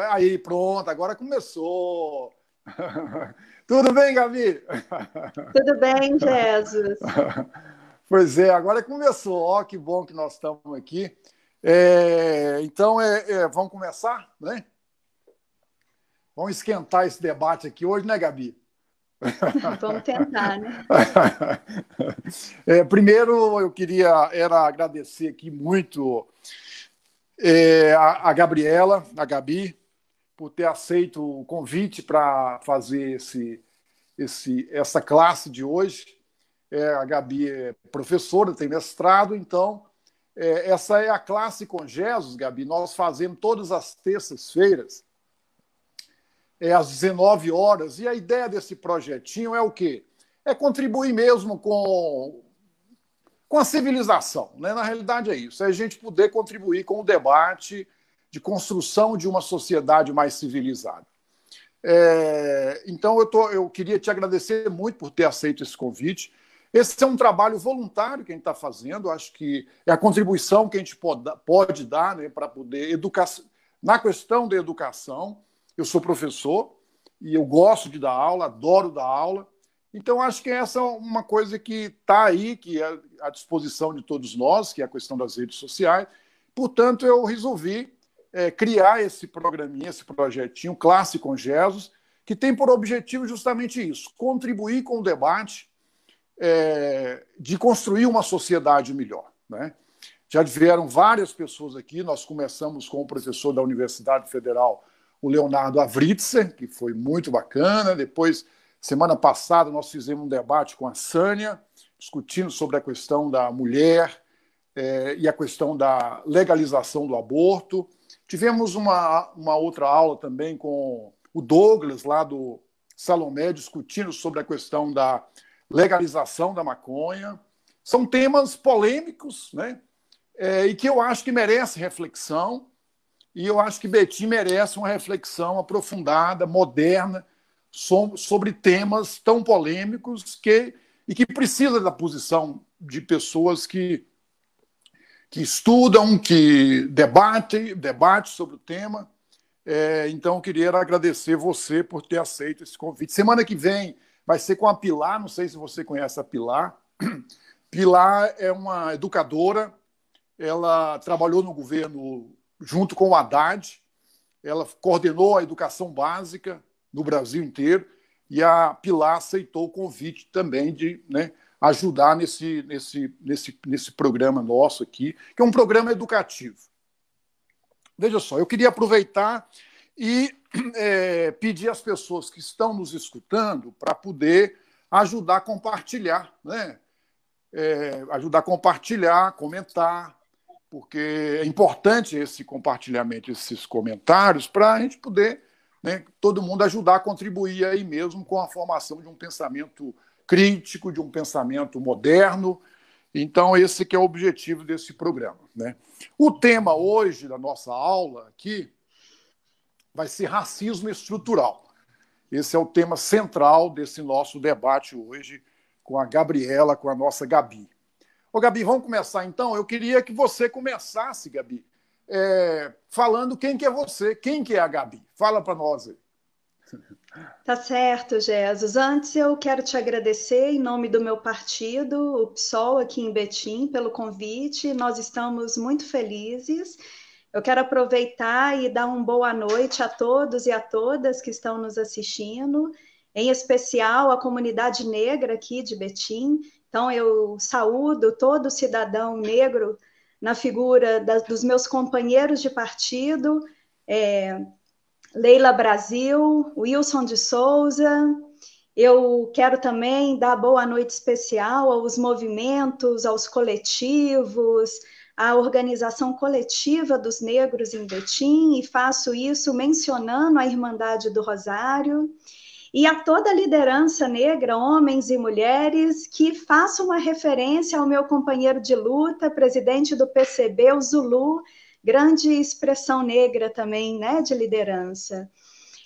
Aí, pronto, agora começou. Tudo bem, Gabi? Tudo bem, Jesus. Pois é, agora começou. Ó, que bom que nós estamos aqui. É, então, é, é, vamos começar, né? Vamos esquentar esse debate aqui hoje, né, Gabi? Vamos tentar, né? É, primeiro, eu queria era agradecer aqui muito é, a, a, Gabriela, a Gabi, por ter aceito o convite para fazer esse, esse, essa classe de hoje. É, a Gabi é professora, tem mestrado, então é, essa é a classe com Jesus, Gabi. Nós fazemos todas as terças-feiras, é, às 19 horas, e a ideia desse projetinho é o quê? É contribuir mesmo com, com a civilização. Né? Na realidade é isso, é a gente poder contribuir com o debate de construção de uma sociedade mais civilizada. É, então, eu, tô, eu queria te agradecer muito por ter aceito esse convite. Esse é um trabalho voluntário que a gente está fazendo, acho que é a contribuição que a gente pode, pode dar né, para poder educar. Na questão da educação, eu sou professor e eu gosto de dar aula, adoro dar aula. Então, acho que essa é uma coisa que está aí, que é à disposição de todos nós, que é a questão das redes sociais. Portanto, eu resolvi é, criar esse programinha, esse projetinho, Classe com Jesus, que tem por objetivo justamente isso: contribuir com o debate é, de construir uma sociedade melhor. Né? Já vieram várias pessoas aqui, nós começamos com o professor da Universidade Federal, o Leonardo Avritzer, que foi muito bacana. Depois, semana passada, nós fizemos um debate com a Sânia, discutindo sobre a questão da mulher é, e a questão da legalização do aborto. Tivemos uma, uma outra aula também com o Douglas, lá do Salomé, discutindo sobre a questão da legalização da maconha. São temas polêmicos, né? É, e que eu acho que merece reflexão, e eu acho que Betim merece uma reflexão aprofundada, moderna, sobre temas tão polêmicos que, e que precisa da posição de pessoas que que estudam, que debatem, debate sobre o tema. É, então, queria agradecer você por ter aceito esse convite. Semana que vem vai ser com a Pilar, não sei se você conhece a Pilar. Pilar é uma educadora, ela trabalhou no governo junto com o Haddad, ela coordenou a educação básica no Brasil inteiro, e a Pilar aceitou o convite também de né, ajudar nesse, nesse, nesse, nesse programa nosso aqui, que é um programa educativo. Veja só, eu queria aproveitar e é, pedir às pessoas que estão nos escutando para poder ajudar a compartilhar, né? É, ajudar a compartilhar, comentar, porque é importante esse compartilhamento, esses comentários, para a gente poder, né, todo mundo ajudar a contribuir aí mesmo com a formação de um pensamento crítico, de um pensamento moderno. Então, esse que é o objetivo desse programa. Né? O tema hoje da nossa aula aqui vai ser racismo estrutural. Esse é o tema central desse nosso debate hoje com a Gabriela, com a nossa Gabi. Ô, Gabi, vamos começar então? Eu queria que você começasse, Gabi, é, falando quem que é você, quem que é a Gabi. Fala para nós aí. Tá certo, Jesus. Antes eu quero te agradecer em nome do meu partido, o PSOL aqui em Betim, pelo convite. Nós estamos muito felizes. Eu quero aproveitar e dar uma boa noite a todos e a todas que estão nos assistindo, em especial a comunidade negra aqui de Betim. Então eu saúdo todo cidadão negro na figura dos meus companheiros de partido. É, Leila Brasil, Wilson de Souza. Eu quero também dar boa noite especial aos movimentos, aos coletivos, à organização coletiva dos negros em Betim, e faço isso mencionando a Irmandade do Rosário, e a toda a liderança negra, homens e mulheres, que façam uma referência ao meu companheiro de luta, presidente do PCB, o Zulu, grande expressão negra também, né, de liderança.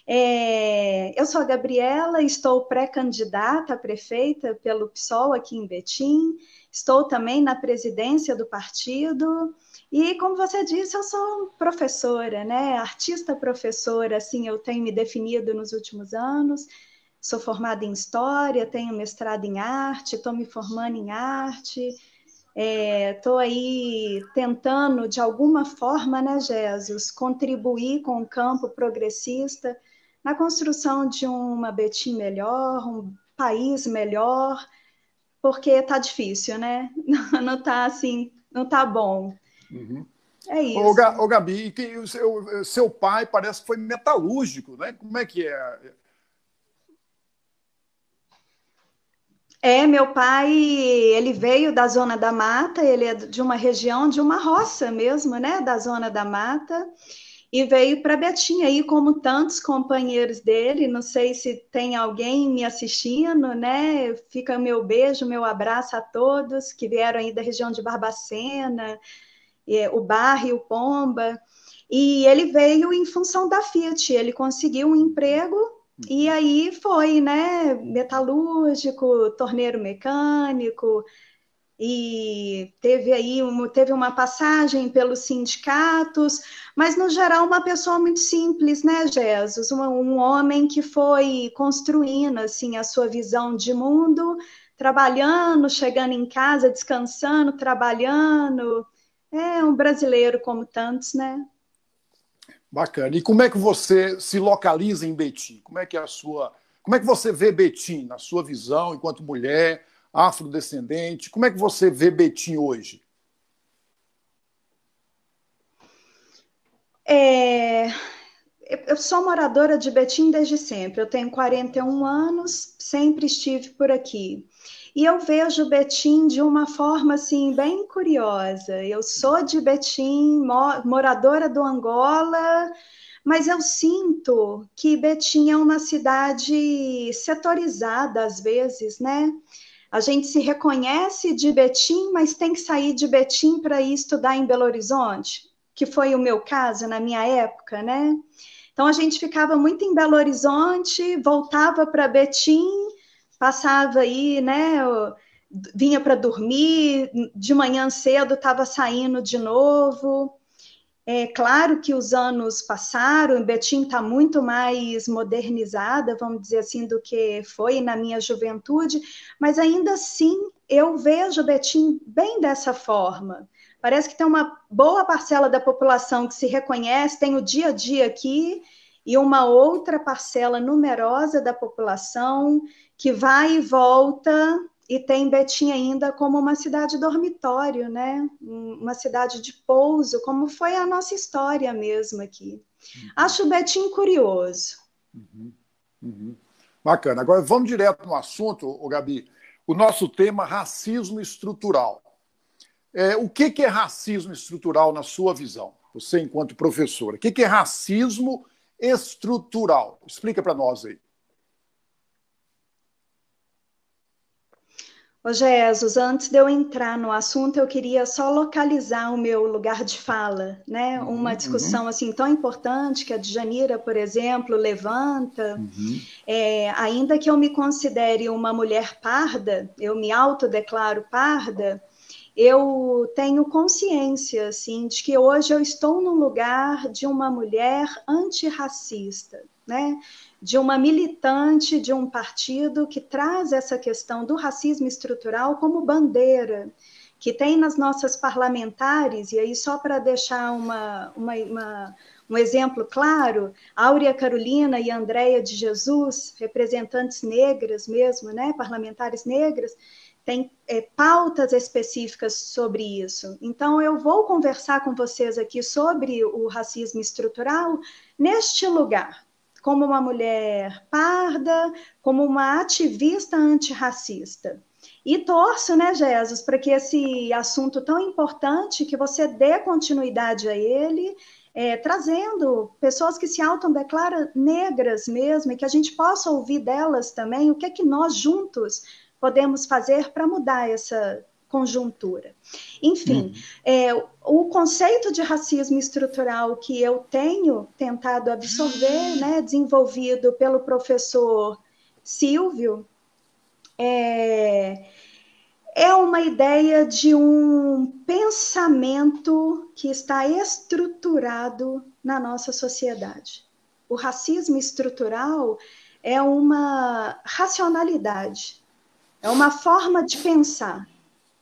É, eu sou a Gabriela, estou pré-candidata a prefeita pelo PSOL aqui em Betim, estou também na presidência do partido, E como você disse, eu sou professora, né? Artista professora, assim, eu tenho me definido nos últimos anos. Sou formada em história, tenho mestrado em arte, estou me formando em arte. Estou é, aí tentando, de alguma forma, né, Jesus, contribuir com o campo progressista na construção de uma Betim melhor, um país melhor, porque está difícil, né? Não está assim, não está bom. Uhum. É isso. Ô, Gabi, o seu, seu pai parece que foi metalúrgico, né? Como é que é? É, meu pai, ele veio da Zona da Mata, ele é de uma região, de uma roça mesmo, né? Da Zona da Mata, e veio para Betim aí, como tantos companheiros dele. Não sei se tem alguém me assistindo, né? Fica meu beijo, meu abraço a todos que vieram aí da região de Barbacena, é, o Barre, o Pomba. E ele veio em função da Fiat, ele conseguiu um emprego e aí foi, né? Metalúrgico, torneiro mecânico, e teve aí uma, teve uma passagem pelos sindicatos, mas no geral uma pessoa muito simples, né, Jesus? Um, um homem que foi construindo assim a sua visão de mundo, trabalhando, chegando em casa, descansando, trabalhando, é um brasileiro como tantos, né? Bacana. E como é que você se localiza em Betim? Como é que é a sua, como é que você vê Betim na sua visão enquanto mulher, afrodescendente? Como é que você vê Betim hoje? É, eu sou moradora de Betim desde sempre. Eu tenho 41 anos, sempre estive por aqui. E eu vejo Betim de uma forma assim bem curiosa. Eu sou de Betim, moradora do Angola, mas eu sinto que Betim é uma cidade setorizada às vezes, né? A gente se reconhece de Betim, mas tem que sair de Betim para ir estudar em Belo Horizonte, que foi o meu caso na minha época, né? Então a gente ficava muito em Belo Horizonte, voltava para Betim passava aí, né? Vinha para dormir, de manhã cedo estava saindo de novo. É claro que os anos passaram, Betim está muito mais modernizada, vamos dizer assim, do que foi na minha juventude, mas ainda assim eu vejo Betim bem dessa forma. Parece que tem uma boa parcela da população que se reconhece, tem o dia a dia aqui, e uma outra parcela numerosa da população que vai e volta e tem Betim ainda como uma cidade dormitório, né? Uma cidade de pouso, como foi a nossa história mesmo aqui. Uhum. Acho Betim curioso. Uhum. Uhum. Bacana. Agora vamos direto no assunto, o Gabi. O nosso tema racismo estrutural. É, o que, que é racismo estrutural na sua visão? Você, enquanto professora, o que, que é racismo estrutural? Explica para nós aí. Ô Jesus, antes de eu entrar no assunto, eu queria só localizar o meu lugar de fala, né? Uhum, Uma discussão uhum. assim tão importante que a Djanira, por exemplo, levanta. Uhum. É, ainda que eu me considere uma mulher parda, eu me autodeclaro parda, eu tenho consciência assim de que hoje eu estou no lugar de uma mulher antirracista, né? De uma militante de um partido que traz essa questão do racismo estrutural como bandeira, que tem nas nossas parlamentares, e aí só para deixar uma, uma, uma, um exemplo claro, Áurea Carolina e Andréia de Jesus, representantes negras mesmo, né, parlamentares negras, tem é, pautas específicas sobre isso. Então, eu vou conversar com vocês aqui sobre o racismo estrutural neste lugar, como uma mulher parda, como uma ativista antirracista. E torço, né, Jesus, para que esse assunto tão importante, que você dê continuidade a ele, é, trazendo pessoas que se autodeclaram negras mesmo, e que a gente possa ouvir delas também o que é que nós juntos podemos fazer para mudar essa conjuntura. Enfim, hum. é, o conceito de racismo estrutural que eu tenho tentado absorver, né, desenvolvido pelo professor Silvio, é, é uma ideia de um pensamento que está estruturado na nossa sociedade. O racismo estrutural é uma racionalidade, é uma forma de pensar,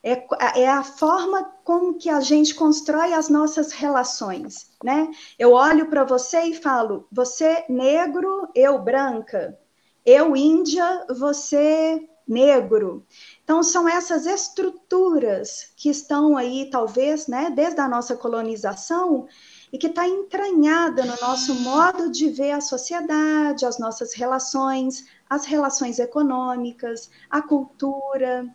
é, é a forma como que a gente constrói as nossas relações, né? Eu olho para você e falo, você negro, eu branca, eu índia, você negro. Então, são essas estruturas que estão aí, talvez, né, desde a nossa colonização, e que está entranhada no nosso modo de ver a sociedade, as nossas relações, as relações econômicas, a cultura.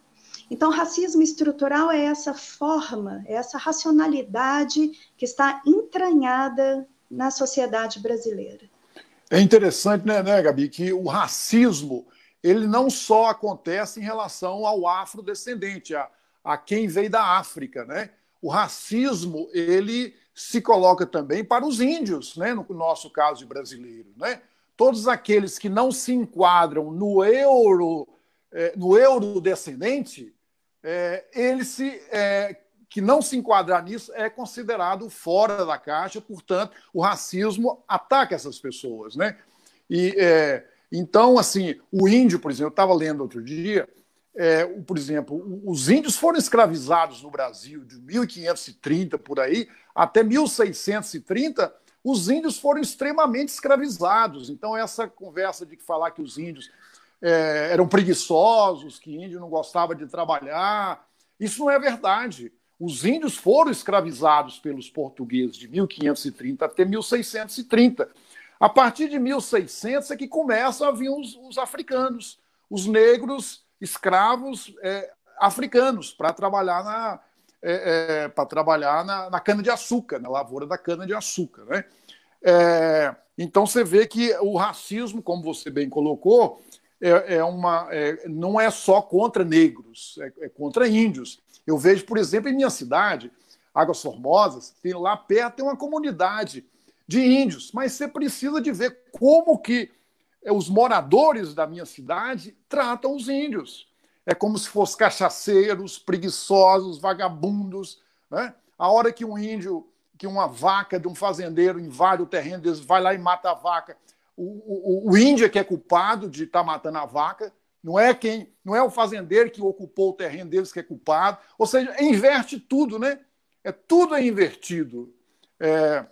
Então, racismo estrutural é essa forma, é essa racionalidade que está entranhada na sociedade brasileira. É interessante, né, né, Gabi, que o racismo ele não só acontece em relação ao afrodescendente, a, a quem veio da África, né? O racismo ele se coloca também para os índios, né? No nosso caso de brasileiro, né? Todos aqueles que não se enquadram no euro, é, no eurodescendente, é, ele se é, que não se enquadrar nisso é considerado fora da caixa, portanto, o racismo ataca essas pessoas, né? E é, então, assim, o índio, por exemplo, eu estava lendo outro dia, é, por exemplo, os índios foram escravizados no Brasil de 1530 por aí até 1630. Os índios foram extremamente escravizados. Então, essa conversa de falar que os índios é, eram preguiçosos, que índio não gostava de trabalhar, isso não é verdade. Os índios foram escravizados pelos portugueses de 1530 até 1630. A partir de 1600 é que começam a vir os, os africanos, os negros escravos é, africanos para trabalhar na é, é, para trabalhar na, na cana de açúcar, na lavoura da cana de açúcar, né? É, então você vê que o racismo, como você bem colocou, é, é uma é, não é só contra negros, é, contra índios. Eu vejo, por exemplo, em minha cidade, Águas Formosas, tem lá perto tem uma comunidade de índios, mas você precisa de ver como que eh, os moradores da minha cidade tratam os índios. É como se fossem cachaceiros, preguiçosos, vagabundos. Né? A hora que um índio, que uma vaca de um fazendeiro invade o terreno deles, vai lá e mata a vaca, o, o, o índio é que é culpado de estar tá matando a vaca, não é quem, não é o fazendeiro que ocupou o terreno deles que é culpado. Ou seja, inverte tudo, né? É tudo é invertido. É,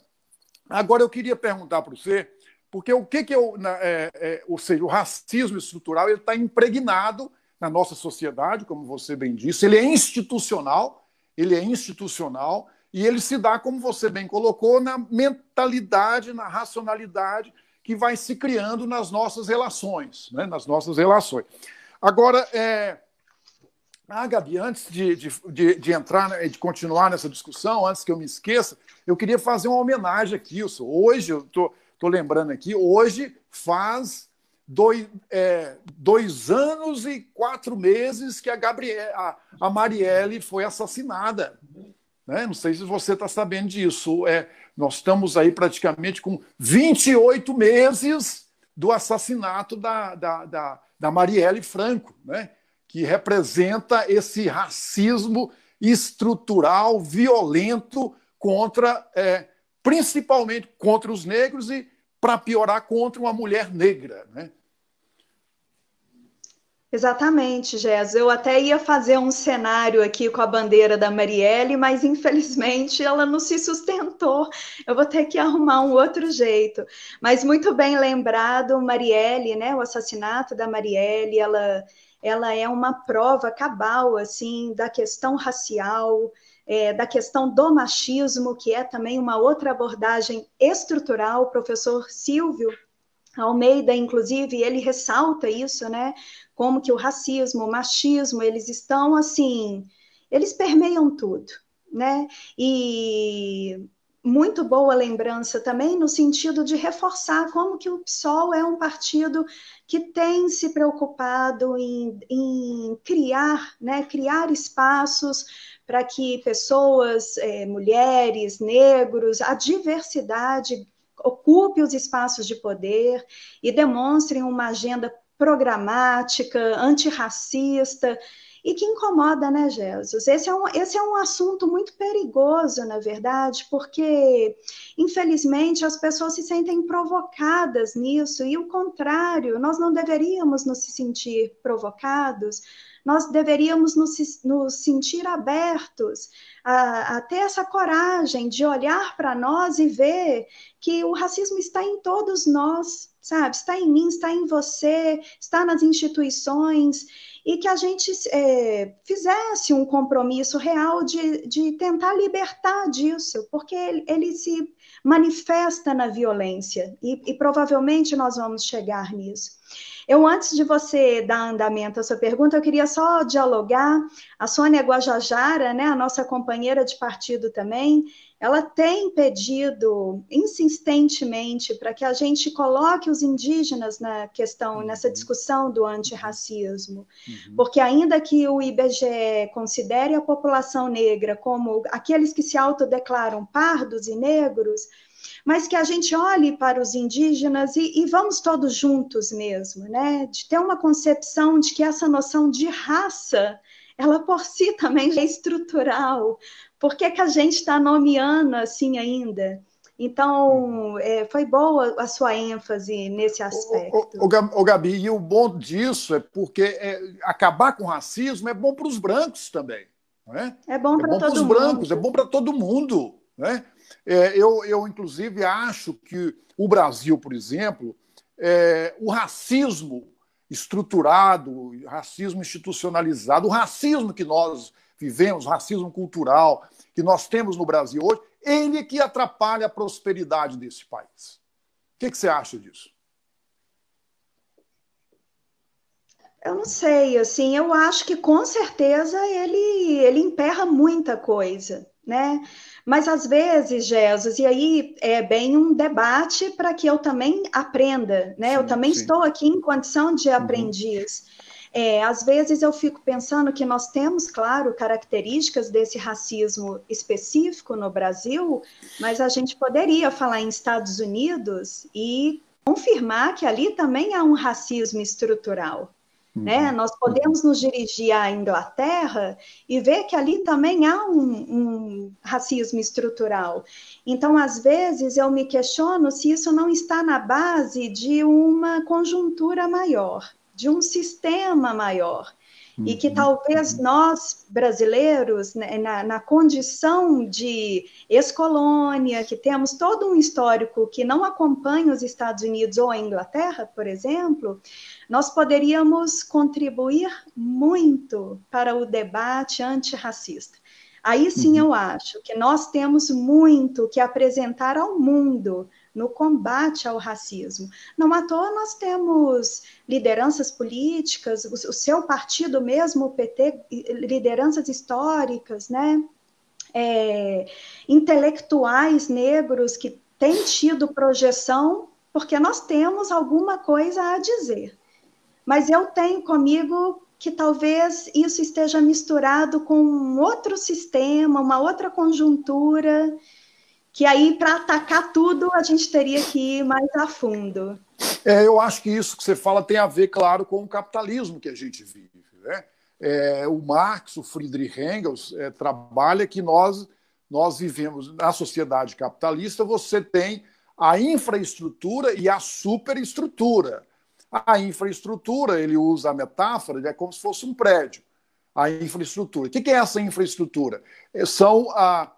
Agora eu queria perguntar para você, porque o que, que eu, é, é, ou seja, o racismo estrutural ele está impregnado na nossa sociedade, como você bem disse, ele é institucional, ele é institucional e ele se dá, como você bem colocou, na mentalidade, na racionalidade que vai se criando nas nossas relações, né? nas nossas relações. Agora, é, ah, Gabi, antes de, de, de, de, entrar, né, de continuar nessa discussão, antes que eu me esqueça, eu queria fazer uma homenagem aqui. Wilson. Hoje, eu estou lembrando aqui, hoje faz dois, é, dois anos e quatro meses que a, Gabriel, a, a Marielle foi assassinada. Né? Não sei se você está sabendo disso. É, nós estamos aí praticamente com 28 meses do assassinato da, da, da, da Marielle Franco. Né? que representa esse racismo estrutural, violento contra, é, principalmente contra os negros e, para piorar, contra uma mulher negra. Né? Exatamente, Gés. Eu até ia fazer um cenário aqui com a bandeira da Marielle, mas infelizmente ela não se sustentou. Eu vou ter que arrumar um outro jeito. Mas muito bem lembrado, Marielle, né? O assassinato da Marielle, ela ela é uma prova cabal assim da questão racial, é, da questão do machismo, que é também uma outra abordagem estrutural. O professor Silvio Almeida, inclusive, ele ressalta isso, né? Como que o racismo, o machismo, eles estão assim, eles permeiam tudo, né? E muito boa lembrança também no sentido de reforçar como que o PSOL é um partido que tem se preocupado em, em criar, né, criar espaços para que pessoas, é, mulheres, negros, a diversidade ocupe os espaços de poder e demonstrem uma agenda programática, antirracista, e que incomoda, né, Jesus? Esse é, um, esse é um assunto muito perigoso, na verdade, porque, infelizmente, as pessoas se sentem provocadas nisso, e o contrário, nós não deveríamos nos sentir provocados, nós deveríamos nos, nos sentir abertos a, a, ter essa coragem de olhar para nós e ver que o racismo está em todos nós, sabe? Está em mim, está em você, está nas instituições, e que a gente é, fizesse um compromisso real de, de tentar libertar disso, porque ele, ele se manifesta na violência, e, e provavelmente nós vamos chegar nisso. Eu, antes de você dar andamento à sua pergunta, eu queria só dialogar. A Sônia Guajajara, né, a nossa companheira de partido também, ela tem pedido insistentemente para que a gente coloque os indígenas na questão, nessa uhum. discussão do antirracismo, uhum. porque ainda que o IBGE considere a população negra como aqueles que se autodeclaram pardos e negros, mas que a gente olhe para os indígenas e, e, vamos todos juntos mesmo, né? De ter uma concepção de que essa noção de raça, ela por si também é estrutural. Por que, que a gente está nomeando assim ainda? Então, é, foi boa a sua ênfase nesse aspecto. O, o, o Gabi, e o bom disso é porque é, acabar com o racismo é bom para os brancos também. Não é? bom para é todos os brancos, é bom para todo mundo. Né? É, eu, eu, inclusive, acho que o Brasil, por exemplo, é, o racismo estruturado, o racismo institucionalizado, o racismo que nós vivemos, racismo cultural que nós temos no Brasil hoje, ele é que atrapalha a prosperidade desse país. O que, que você acha disso? Eu não sei, assim, eu acho que com certeza ele, ele emperra muita coisa, né? Mas às vezes, Jesus, e aí é bem um debate para que eu também aprenda, né? Sim, eu também sim. estou aqui em condição de uhum. aprendiz. Uhum. É, às vezes eu fico pensando que nós temos, claro, características desse racismo específico no Brasil, mas a gente poderia falar em Estados Unidos e confirmar que ali também há um racismo estrutural. Né? Uhum. Nós podemos nos dirigir à Inglaterra e ver que ali também há um, um, racismo estrutural. Então, às vezes, eu me questiono se isso não está na base de uma conjuntura maior, de um sistema maior. E que uhum. talvez nós, brasileiros, né, na, na condição de ex-colônia, que temos todo um histórico que não acompanha os Estados Unidos ou a Inglaterra, por exemplo, nós poderíamos contribuir muito para o debate antirracista. Aí sim uhum. eu acho que nós temos muito que apresentar ao mundo no combate ao racismo. Não à toa nós temos lideranças políticas, o seu partido mesmo, o PT, lideranças históricas, né? É, intelectuais negros que têm tido projeção, porque nós temos alguma coisa a dizer mas eu tenho comigo que talvez isso esteja misturado com um outro sistema, uma outra conjuntura, que aí para atacar tudo a gente teria que ir mais a fundo. É, eu acho que isso que você fala tem a ver, claro, com o capitalismo que a gente vive. Né? É, o Marx, o Friedrich Engels, é, trabalha que nós, nós vivemos na sociedade capitalista, você tem a infraestrutura e a superestrutura. A infraestrutura, ele usa a metáfora, é como se fosse um prédio. A infraestrutura. O que é essa infraestrutura? É, são a,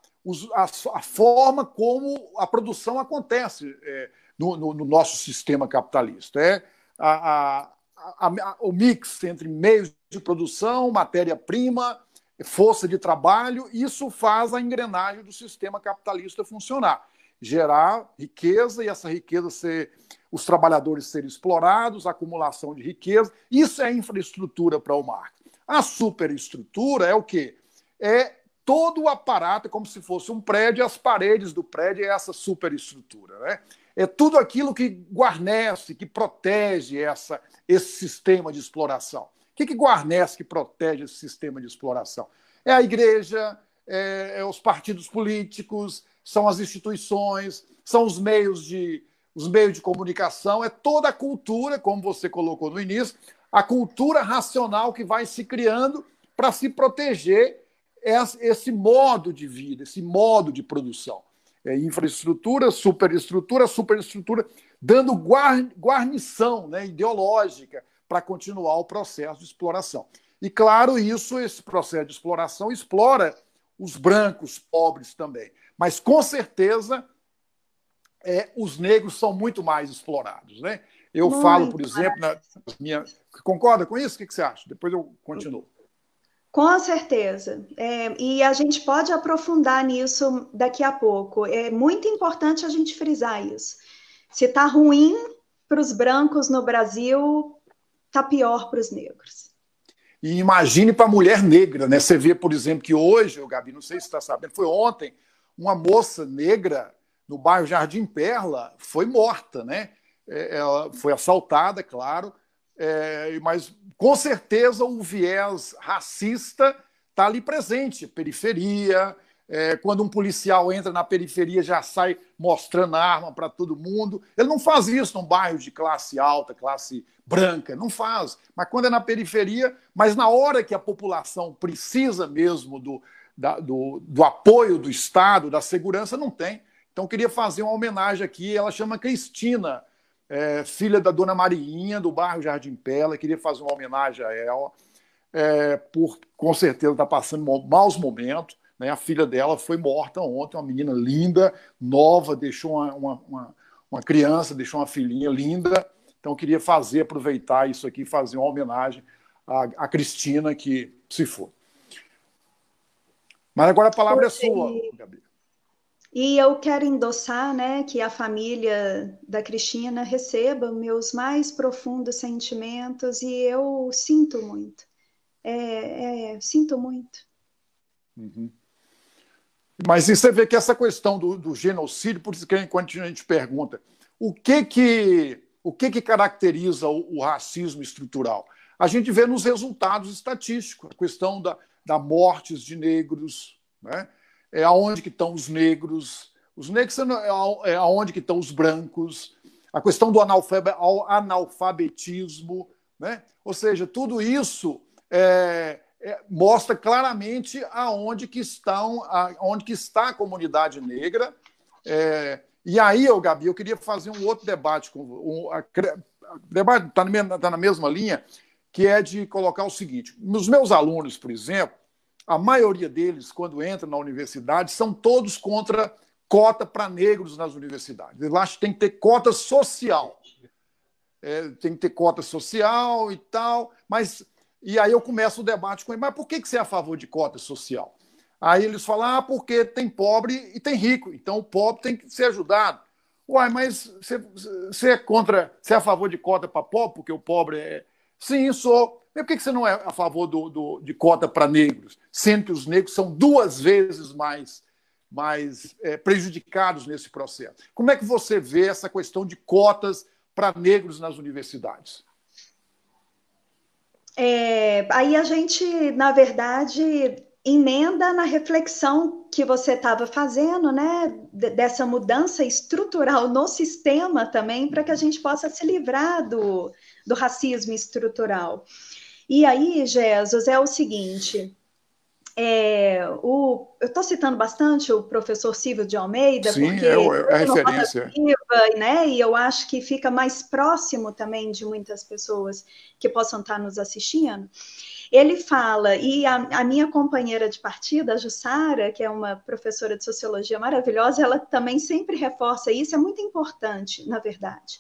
a, a forma como a produção acontece é, no, no, no, nosso sistema capitalista. É a, a, o mix entre meios de produção, matéria-prima, força de trabalho, isso faz a engrenagem do sistema capitalista funcionar. Gerar riqueza e essa riqueza ser os trabalhadores serem explorados, acumulação de riqueza. Isso é infraestrutura para o Marx. A superestrutura é o quê? É todo o aparato, é como se fosse um prédio, as paredes do prédio é essa superestrutura. Né? É tudo aquilo que guarnece, que protege essa, esse sistema de exploração. O que, que guarnece, que protege esse sistema de exploração? É a igreja, é, é os partidos políticos, são as instituições, são os meios de, os meios de comunicação, é toda a cultura, como você colocou no início, a cultura racional que vai se criando para se proteger esse modo de vida, esse modo de produção. É infraestrutura, superestrutura, superestrutura, dando guarnição né, ideológica para continuar o processo de exploração. E, claro, isso, esse processo de exploração explora os brancos pobres também. Mas, com certeza, é, os negros são muito mais explorados. Né? Eu muito falo, por exemplo, na minha. Concorda com isso? O que você acha? Depois eu continuo. Com certeza. É, e a gente pode aprofundar nisso daqui a pouco. É muito importante a gente frisar isso. Se está ruim para os brancos no Brasil, está pior para os negros. E imagine para a mulher negra, né? Você vê, por exemplo, que hoje, Gabi, não sei se está sabendo, foi ontem, uma moça negra no bairro Jardim Perla foi morta, né? É, ela foi assaltada, claro, é, mas com certeza o viés racista está ali presente, periferia. É, quando um policial entra na periferia, já sai mostrando arma para todo mundo. Ele não faz isso num bairro de classe alta, classe branca, não faz. Mas quando é na periferia, mas na hora que a população precisa mesmo do, da, do, do apoio do Estado, da segurança, não tem. Então, queria fazer uma homenagem aqui. Ela chama Cristina, é, filha da dona Mariinha, do bairro Jardim Pela. Queria fazer uma homenagem a ela, é, por com certeza está passando maus momentos. Né? A filha dela foi morta ontem, uma menina linda, nova, deixou uma, uma, uma, uma criança, deixou uma filhinha linda. Então, queria fazer, aproveitar isso aqui, fazer uma homenagem à, à Cristina, que se for. Mas agora a palavra é sua, Gabi. E eu quero endossar né, que a família da Cristina receba meus mais profundos sentimentos e eu sinto muito. É, é, sinto muito. Uhum. Mas você vê que essa questão do, do, genocídio, por isso que quando a gente pergunta o que que, o que, que caracteriza o, o racismo estrutural? A gente vê nos resultados estatísticos, a questão da, da mortes de negros, né? É aonde que estão os negros, os negros é, é aonde que estão os brancos, a questão do analfabetismo, né? ou seja, tudo isso é, é, mostra claramente aonde que estão, aonde que está a comunidade negra. É, e aí, eu, Gabi, eu queria fazer um outro debate com um, a, debate está na, tá na mesma linha, que é de colocar o seguinte: nos meus alunos, por exemplo, a maioria deles, quando entra na universidade, são todos contra cota para negros nas universidades. Eles acham que tem que ter cota social. É, tem que ter cota social e tal, mas. E aí eu começo o debate com ele, mas por que, que você é a favor de cota social? Aí eles falam, ah, porque tem pobre e tem rico, então o pobre tem que ser ajudado. Uai, mas você, você é contra, você é a favor de cota para pobre, porque o pobre é. Sim, sou. Por que você não é a favor do, do de cota para negros, sendo que os negros são duas vezes mais, mais é, prejudicados nesse processo? Como é que você vê essa questão de cotas para negros nas universidades? É, aí a gente, na verdade, emenda na reflexão que você estava fazendo, né, dessa mudança estrutural no sistema também, para que a gente possa se livrar do, do racismo estrutural. E aí, Jesus, é o seguinte. É, o, eu estou citando bastante o professor Silvio de Almeida, Sim, porque é, é a referência. Viva, né, e eu acho que fica mais próximo também de muitas pessoas que possam estar nos assistindo. Ele fala, e a, a minha companheira de partida, a Jussara, que é uma professora de sociologia maravilhosa, ela também sempre reforça isso, é muito importante, na verdade.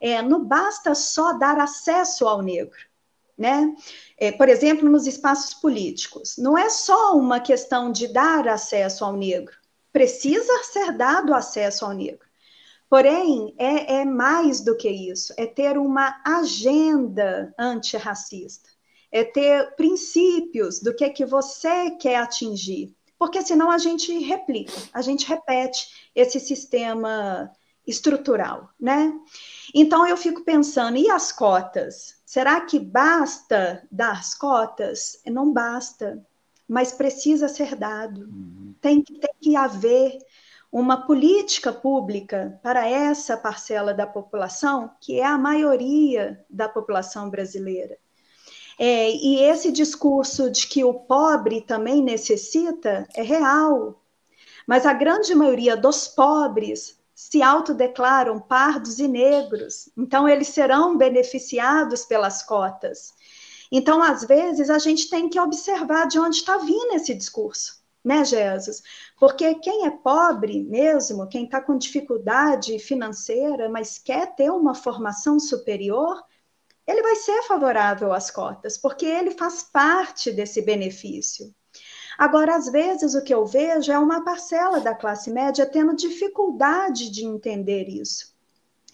É, não basta só dar acesso ao negro né? É, por exemplo, nos espaços políticos. Não é só uma questão de dar acesso ao negro, precisa ser dado acesso ao negro. Porém, é, é mais do que isso, é ter uma agenda antirracista, é ter princípios do que é que você quer atingir, porque senão a gente replica, a gente repete esse sistema estrutural, né? Então eu fico pensando, e as cotas? Será que basta dar as cotas? Não basta, mas precisa ser dado. Uhum. Tem, tem que haver uma política pública para essa parcela da população, que é a maioria da população brasileira. É, e esse discurso de que o pobre também necessita é real. Mas a grande maioria dos pobres se autodeclaram pardos e negros, então eles serão beneficiados pelas cotas. Então, às vezes, a gente tem que observar de onde está vindo esse discurso, né, Jesus? Porque quem é pobre mesmo, quem está com dificuldade financeira, mas quer ter uma formação superior, ele vai ser favorável às cotas, porque ele faz parte desse benefício. Agora, às vezes, o que eu vejo é uma parcela da classe média tendo dificuldade de entender isso.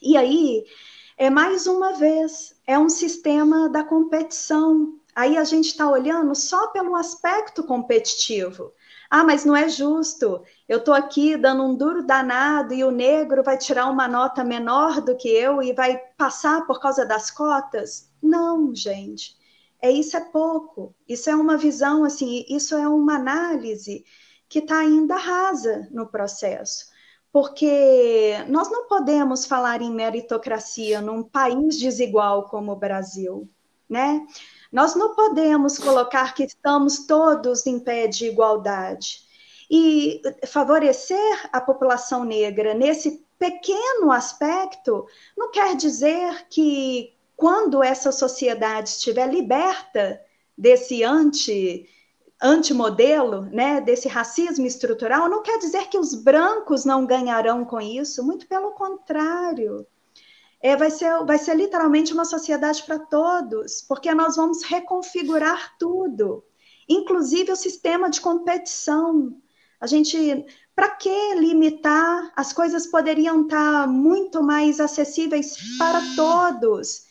E aí, é mais uma vez, é um sistema da competição. Aí a gente está olhando só pelo aspecto competitivo. Ah, mas não é justo. Eu estou aqui dando um duro danado e o negro vai tirar uma nota menor do que eu e vai passar por causa das cotas? Não, gente. É isso é pouco. Isso é uma visão assim, isso é uma análise que está ainda rasa no processo. Porque nós não podemos falar em meritocracia num país desigual como o Brasil, né? Nós não podemos colocar que estamos todos em pé de igualdade. E favorecer a população negra nesse pequeno aspecto não quer dizer que quando essa sociedade estiver liberta desse anti antimodelo, né, desse racismo estrutural, não quer dizer que os brancos não ganharão com isso, muito pelo contrário é, vai, ser, vai ser literalmente uma sociedade para todos, porque nós vamos reconfigurar tudo, inclusive o sistema de competição. A gente, para que limitar? As coisas poderiam estar muito mais acessíveis para todos.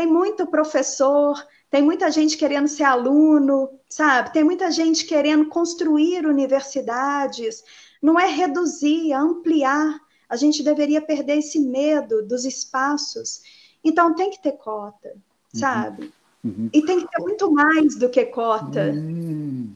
Tem muito professor, tem muita gente querendo ser aluno, sabe? Tem muita gente querendo construir universidades. Não é reduzir, é ampliar a gente deveria perder esse medo dos espaços. Então tem que ter cota, uhum. sabe? Uhum. E tem que ter muito mais do que cota. Uhum.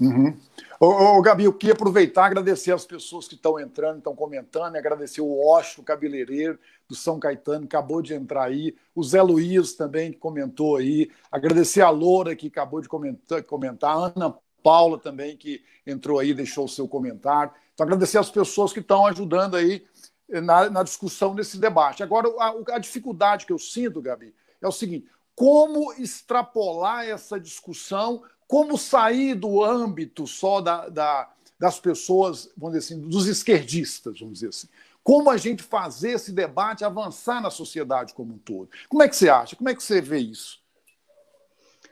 Uhum. Ô, ô, Gabi, eu queria aproveitar e agradecer as pessoas que estão entrando, estão comentando, agradecer o Ocho, cabeleireiro do São Caetano, que acabou de entrar aí, o Zé Luiz também, que comentou aí, agradecer a Loura, que acabou de comentar, comentar a Ana Paula também, que entrou aí, deixou o seu comentário. Então, agradecer as pessoas que estão ajudando aí na, na discussão desse debate. Agora, a, a, dificuldade que eu sinto, Gabi, é o seguinte: como extrapolar essa discussão, como sair do âmbito só da, da, das pessoas, vamos dizer assim, dos esquerdistas, vamos dizer assim. Como a gente fazer esse debate avançar na sociedade como um todo? Como é que você acha? Como é que você vê isso?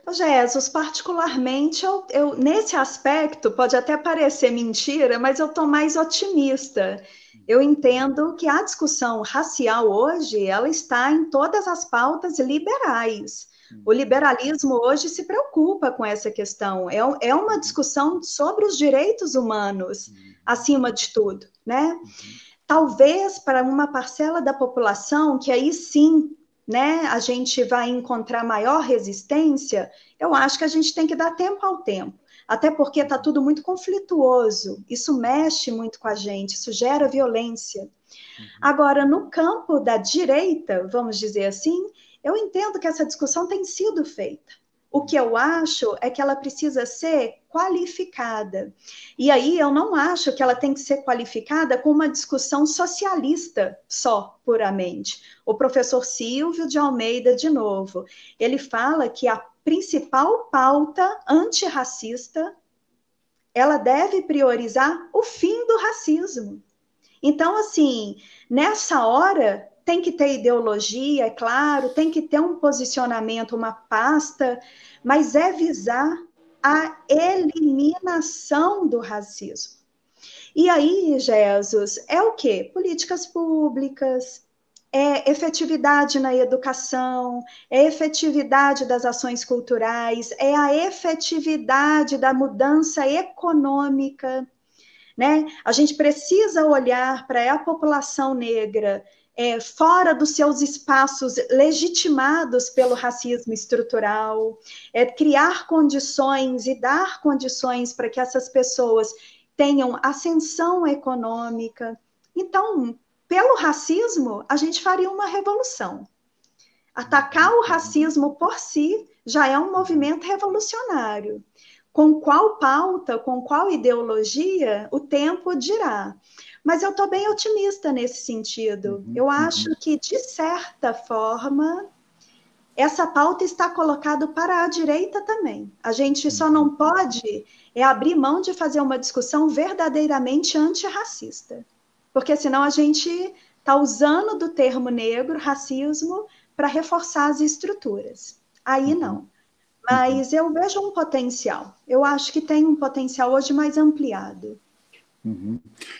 Jesus, particularmente, eu, eu, nesse aspecto, pode até parecer mentira, mas eu estou mais otimista. Eu entendo que a discussão racial hoje, ela está em todas as pautas liberais. O liberalismo hoje se preocupa com essa questão. É, é uma discussão sobre os direitos humanos, acima de tudo, né? Talvez para uma parcela da população que aí sim né, a gente vai encontrar maior resistência, eu acho que a gente tem que dar tempo ao tempo. Até porque está tudo muito conflituoso, isso mexe muito com a gente, isso gera violência. Uhum. Agora, no campo da direita, vamos dizer assim, eu entendo que essa discussão tem sido feita. O que eu acho é que ela precisa ser qualificada. E aí eu não acho que ela tem que ser qualificada com uma discussão socialista só, puramente. O professor Silvio de Almeida, de novo, ele fala que a principal pauta antirracista ela deve priorizar o fim do racismo. Então, assim, nessa hora, tem que ter ideologia, é claro, tem que ter um posicionamento, uma pasta, mas é visar a eliminação do racismo. E aí, Jesus, é o quê? Políticas públicas, é efetividade na educação, é efetividade das ações culturais, é a efetividade da mudança econômica, né? A gente precisa olhar para a população negra é, fora dos seus espaços legitimados pelo racismo estrutural, é, criar condições e dar condições para que essas pessoas tenham ascensão econômica. Então, pelo racismo, a gente faria uma revolução. Atacar o racismo por si já é um movimento revolucionário. Com qual pauta, com qual ideologia, o tempo dirá. Mas eu estou bem otimista nesse sentido. Uhum, eu acho uhum. que, de certa forma, essa pauta está colocada para a direita também. A gente só não uhum. pode é abrir mão de fazer uma discussão verdadeiramente antirracista. Porque senão a gente está usando do termo negro, racismo, para reforçar as estruturas. Aí uhum. não. Mas eu vejo um potencial. Eu acho que tem um potencial hoje mais ampliado. Uhum.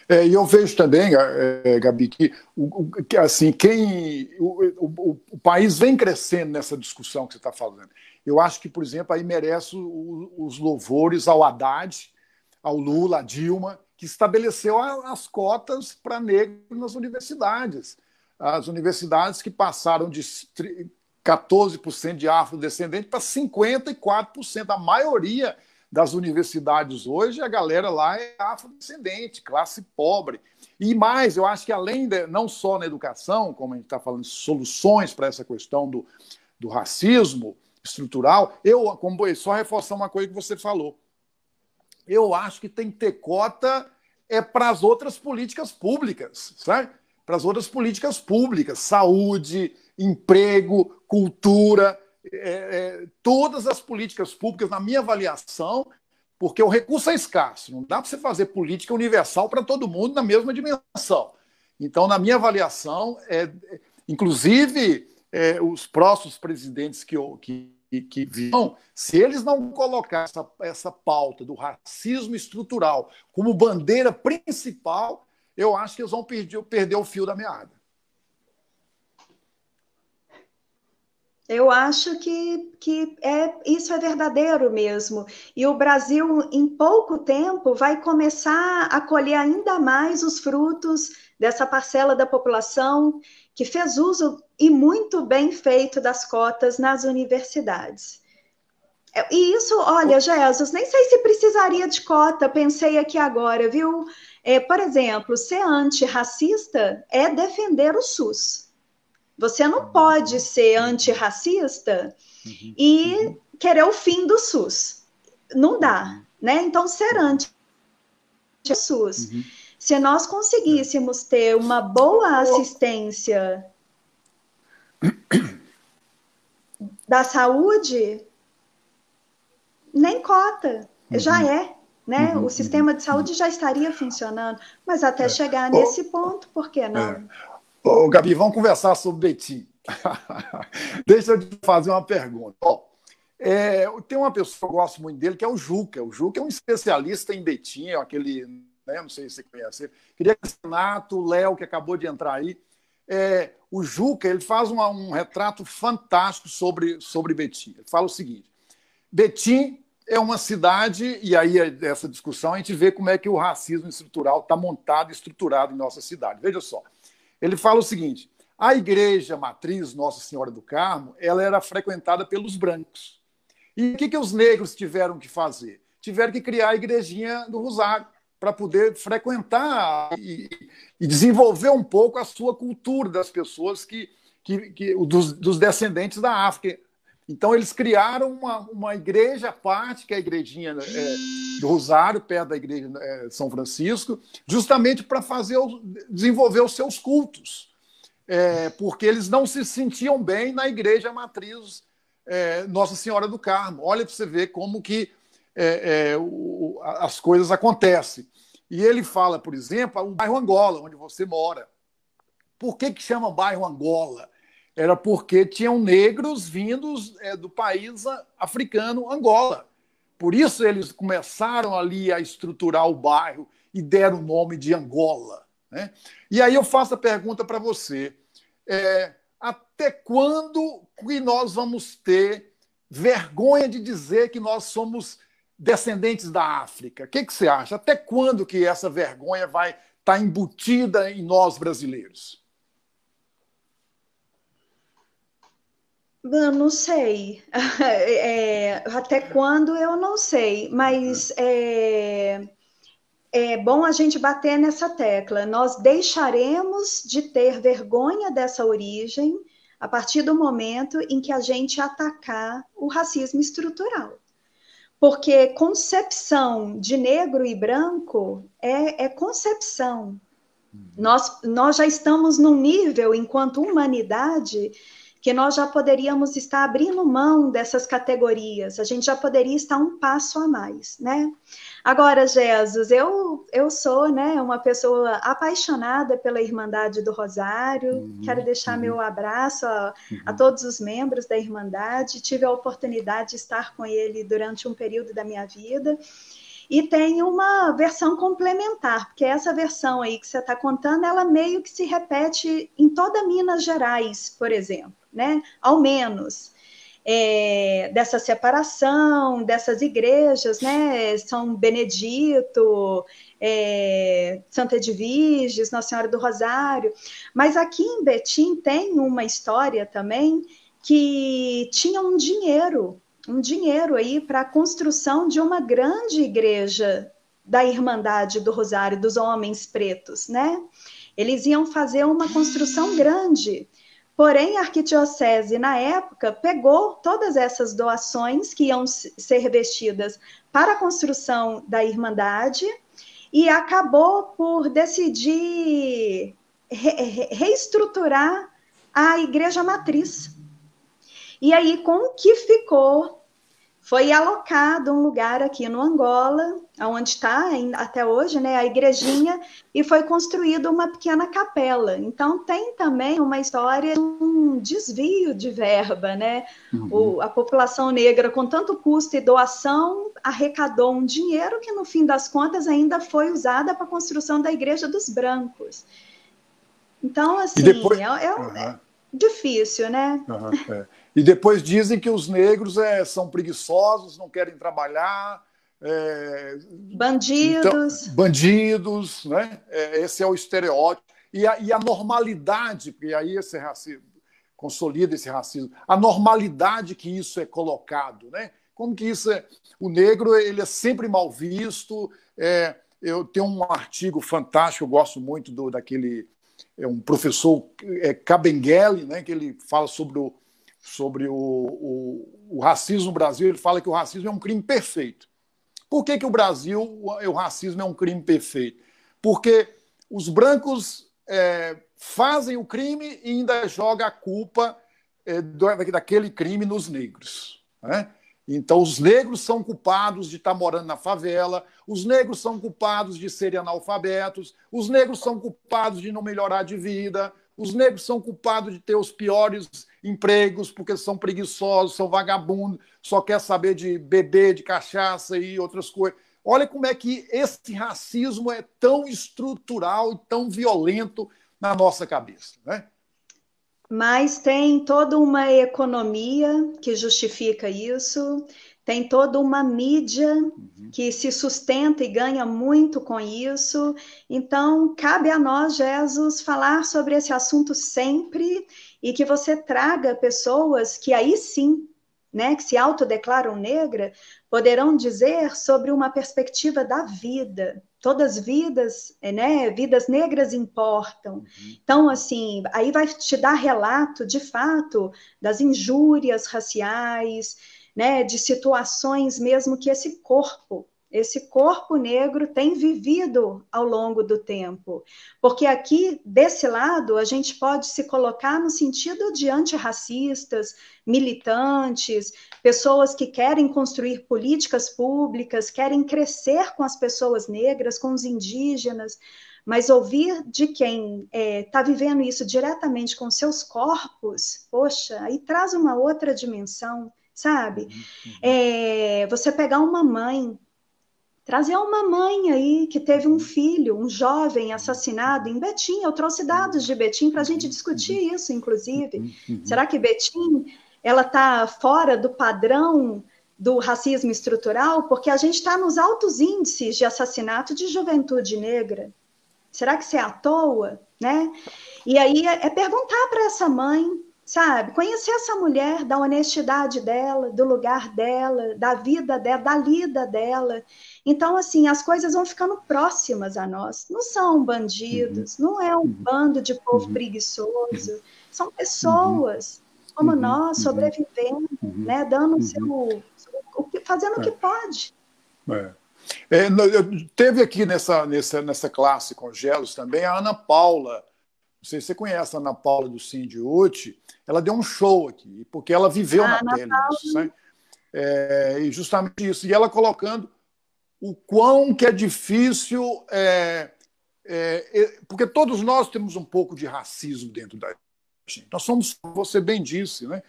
É, e eu vejo também, é, Gabi, que, o, que assim, quem o, o, o, país vem crescendo nessa discussão que você está falando. Eu acho que, por exemplo, aí merece os louvores ao Haddad, ao Lula, à Dilma, que estabeleceu as cotas para negros nas universidades. As universidades que passaram de 14% de afrodescendentes para 54%. A maioria das universidades hoje, a galera lá é afrodescendente, classe pobre. E mais, eu acho que além de, não só na educação, como a gente está falando, soluções para essa questão do, do racismo estrutural, eu, como só reforçar uma coisa que você falou. Eu acho que tem que ter cota é para as outras políticas públicas, sabe? Para as outras políticas públicas, saúde, emprego, cultura, é, é, todas as políticas públicas, na minha avaliação, porque o recurso é escasso, não dá para você fazer política universal para todo mundo na mesma dimensão. Então, na minha avaliação, é, inclusive é, os próximos presidentes que, que, que virão, se eles não colocar essa, essa pauta do racismo estrutural como bandeira principal, eu acho que eles vão perder, perder o fio da meada. Eu acho que, que é, isso é verdadeiro mesmo. E o Brasil, em pouco tempo, vai começar a colher ainda mais os frutos dessa parcela da população que fez uso e muito bem feito das cotas nas universidades. É, e isso, olha, Jesus, nem sei se precisaria de cota, pensei aqui agora, viu? É, por exemplo, ser antirracista é defender o SUS. Você não pode ser antirracista uhum, e uhum. querer o fim do SUS. Não dá, uhum. né? Então, ser anti-SUS. Uhum. Se nós conseguíssemos ter uma boa assistência da saúde, nem cota, já uhum. é. Né? Uhum, o sistema de saúde já estaria funcionando, mas até é. chegar nesse ponto, por que não? É. Ô, Gabi, vamos conversar sobre Betim. Deixa eu te fazer uma pergunta. Ó, é, tem uma pessoa que eu gosto muito dele, que é o Juca. O Juca é um especialista em Betim, é aquele, né, não sei se você conhece. Queria que o Renato, o Léo, que acabou de entrar aí. É, o Juca ele faz uma, um retrato fantástico sobre, sobre Betim. Ele fala o seguinte: Betim é uma cidade, e aí essa discussão a gente vê como é que o racismo estrutural está montado e estruturado em nossa cidade. Veja só. Ele fala o seguinte: a igreja matriz Nossa Senhora do Carmo, ela era frequentada pelos brancos. E o que, que os negros tiveram que fazer? Tiveram que criar a igrejinha do Rosário para poder frequentar e, e, desenvolver um pouco a sua cultura das pessoas que, que, que dos, dos, descendentes da África. Então eles criaram uma, uma igreja à parte, que é a igrejinha é, do Rosário, perto da igreja é, São Francisco, justamente para fazer desenvolver os seus cultos, é, porque eles não se sentiam bem na igreja matriz é, Nossa Senhora do Carmo. Olha para você ver como que é, é, o, as coisas acontecem. E ele fala, por exemplo, o bairro Angola, onde você mora. Por que, que chama bairro Angola? Era porque tinham negros vindos é, do país africano Angola. Por isso eles começaram ali a estruturar o bairro e deram o nome de Angola. Né? E aí eu faço a pergunta para você: é, até quando que nós vamos ter vergonha de dizer que nós somos descendentes da África? O que, que você acha? Até quando que essa vergonha vai estar tá embutida em nós brasileiros? Eu não sei. É, até quando eu não sei, mas é, é bom a gente bater nessa tecla. Nós deixaremos de ter vergonha dessa origem a partir do momento em que a gente atacar o racismo estrutural. Porque concepção de negro e branco é, é concepção. Nós, nós já estamos num nível, enquanto humanidade, que nós já poderíamos estar abrindo mão dessas categorias, a gente já poderia estar um passo a mais, né? Agora, Jesus, eu, eu sou né, uma pessoa apaixonada pela Irmandade do Rosário, uhum, quero deixar uhum. meu abraço a, uhum. a, todos os membros da Irmandade, tive a oportunidade de estar com ele durante um período da minha vida, e tem uma versão complementar, porque essa versão aí que você está contando, ela meio que se repete em toda Minas Gerais, por exemplo, né? Ao menos é, dessa separação, dessas igrejas, né? São Benedito, é, Santa Edviges, Nossa Senhora do Rosário. Mas aqui em Betim tem uma história também que tinha um dinheiro, um dinheiro aí para a construção de uma grande igreja da Irmandade do Rosário dos Homens Pretos, né? Eles iam fazer uma construção grande Porém, a arquidiocese, na época, pegou todas essas doações que iam ser revestidas para a construção da Irmandade e acabou por decidir re reestruturar a igreja matriz. E aí, com o que ficou foi alocado um lugar aqui no Angola, onde está até hoje, né, a igrejinha, e foi construída uma pequena capela. Então tem também uma história, um desvio de verba, né? Uhum. O, a população negra, com tanto custo e doação, arrecadou um dinheiro que no fim das contas ainda foi usada para a construção da igreja dos brancos. Então, assim, depois... é, é, uhum. é, difícil, né? Uhum, é. E depois dizem que os negros é, são preguiçosos, não querem trabalhar. É, bandidos. Então, bandidos, né? É, esse é o estereótipo. E a, e a normalidade, porque aí esse racismo consolida esse racismo, a normalidade que isso é colocado, né? Como que isso é. O negro ele é sempre mal visto. É, eu tenho um artigo fantástico, eu gosto muito do, daquele. É um professor é, Kabengele, né, que ele fala sobre o, sobre o, o, o, racismo no Brasil, ele fala que o racismo é um crime perfeito. Por que, que o Brasil, o, o racismo é um crime perfeito? Porque os brancos é, fazem o crime e ainda joga a culpa é, daquele crime nos negros. Né? Então, os negros são culpados de estar morando na favela, os negros são culpados de serem analfabetos, os negros são culpados de não melhorar de vida, os negros são culpados de ter os piores empregos porque são preguiçosos, são vagabundos, só quer saber de beber, de cachaça e outras coisas. Olha como é que esse racismo é tão estrutural e tão violento na nossa cabeça, né? Mas tem toda uma economia que justifica isso, tem toda uma mídia uhum. que se sustenta e ganha muito com isso. Então, cabe a nós, Jesus, falar sobre esse assunto sempre e que você traga pessoas que aí sim, né, que se autodeclaram negra, poderão dizer sobre uma perspectiva da vida. Todas vidas, né, vidas negras importam. Uhum. Então, assim, aí vai te dar relato, de fato, das injúrias raciais, né, de situações mesmo que esse corpo, esse corpo negro tem vivido ao longo do tempo. Porque aqui, desse lado, a gente pode se colocar no sentido de antirracistas, militantes, pessoas que querem construir políticas públicas, querem crescer com as pessoas negras, com os indígenas, mas ouvir de quem está é, tá vivendo isso diretamente com seus corpos, poxa, aí traz uma outra dimensão sabe? Uhum. É, você pegar uma mãe, trazer uma mãe aí que teve um uhum. filho, um jovem assassinado em Betim. Eu trouxe dados de Betim para a gente discutir uhum. isso, inclusive. Será que Betim ela está fora do padrão do racismo estrutural? Porque a gente está nos altos índices de assassinato de juventude negra. Será que isso é à toa, né? E aí é, é perguntar para essa mãe sabe? Conhecer essa mulher, da honestidade dela, do lugar dela, da vida dela, da lida dela. Então, assim, as coisas vão ficando próximas a nós. Não são bandidos, uhum. não é um uhum. bando de povo uhum. preguiçoso, são pessoas como nós, sobrevivendo, né, dando o seu, fazendo o que é. pode. É. É, teve aqui nessa, nessa, nessa classe com gelos também a Ana Paula. Não sei se você conhece a Ana Paula do Cindy Uti. Ela deu um show aqui, porque ela viveu ah, na pele isso. Né? É, e justamente isso. E ela colocando o quão que é difícil. É, é, porque todos nós temos um pouco de racismo dentro da gente. Nós somos, você bem disse, né?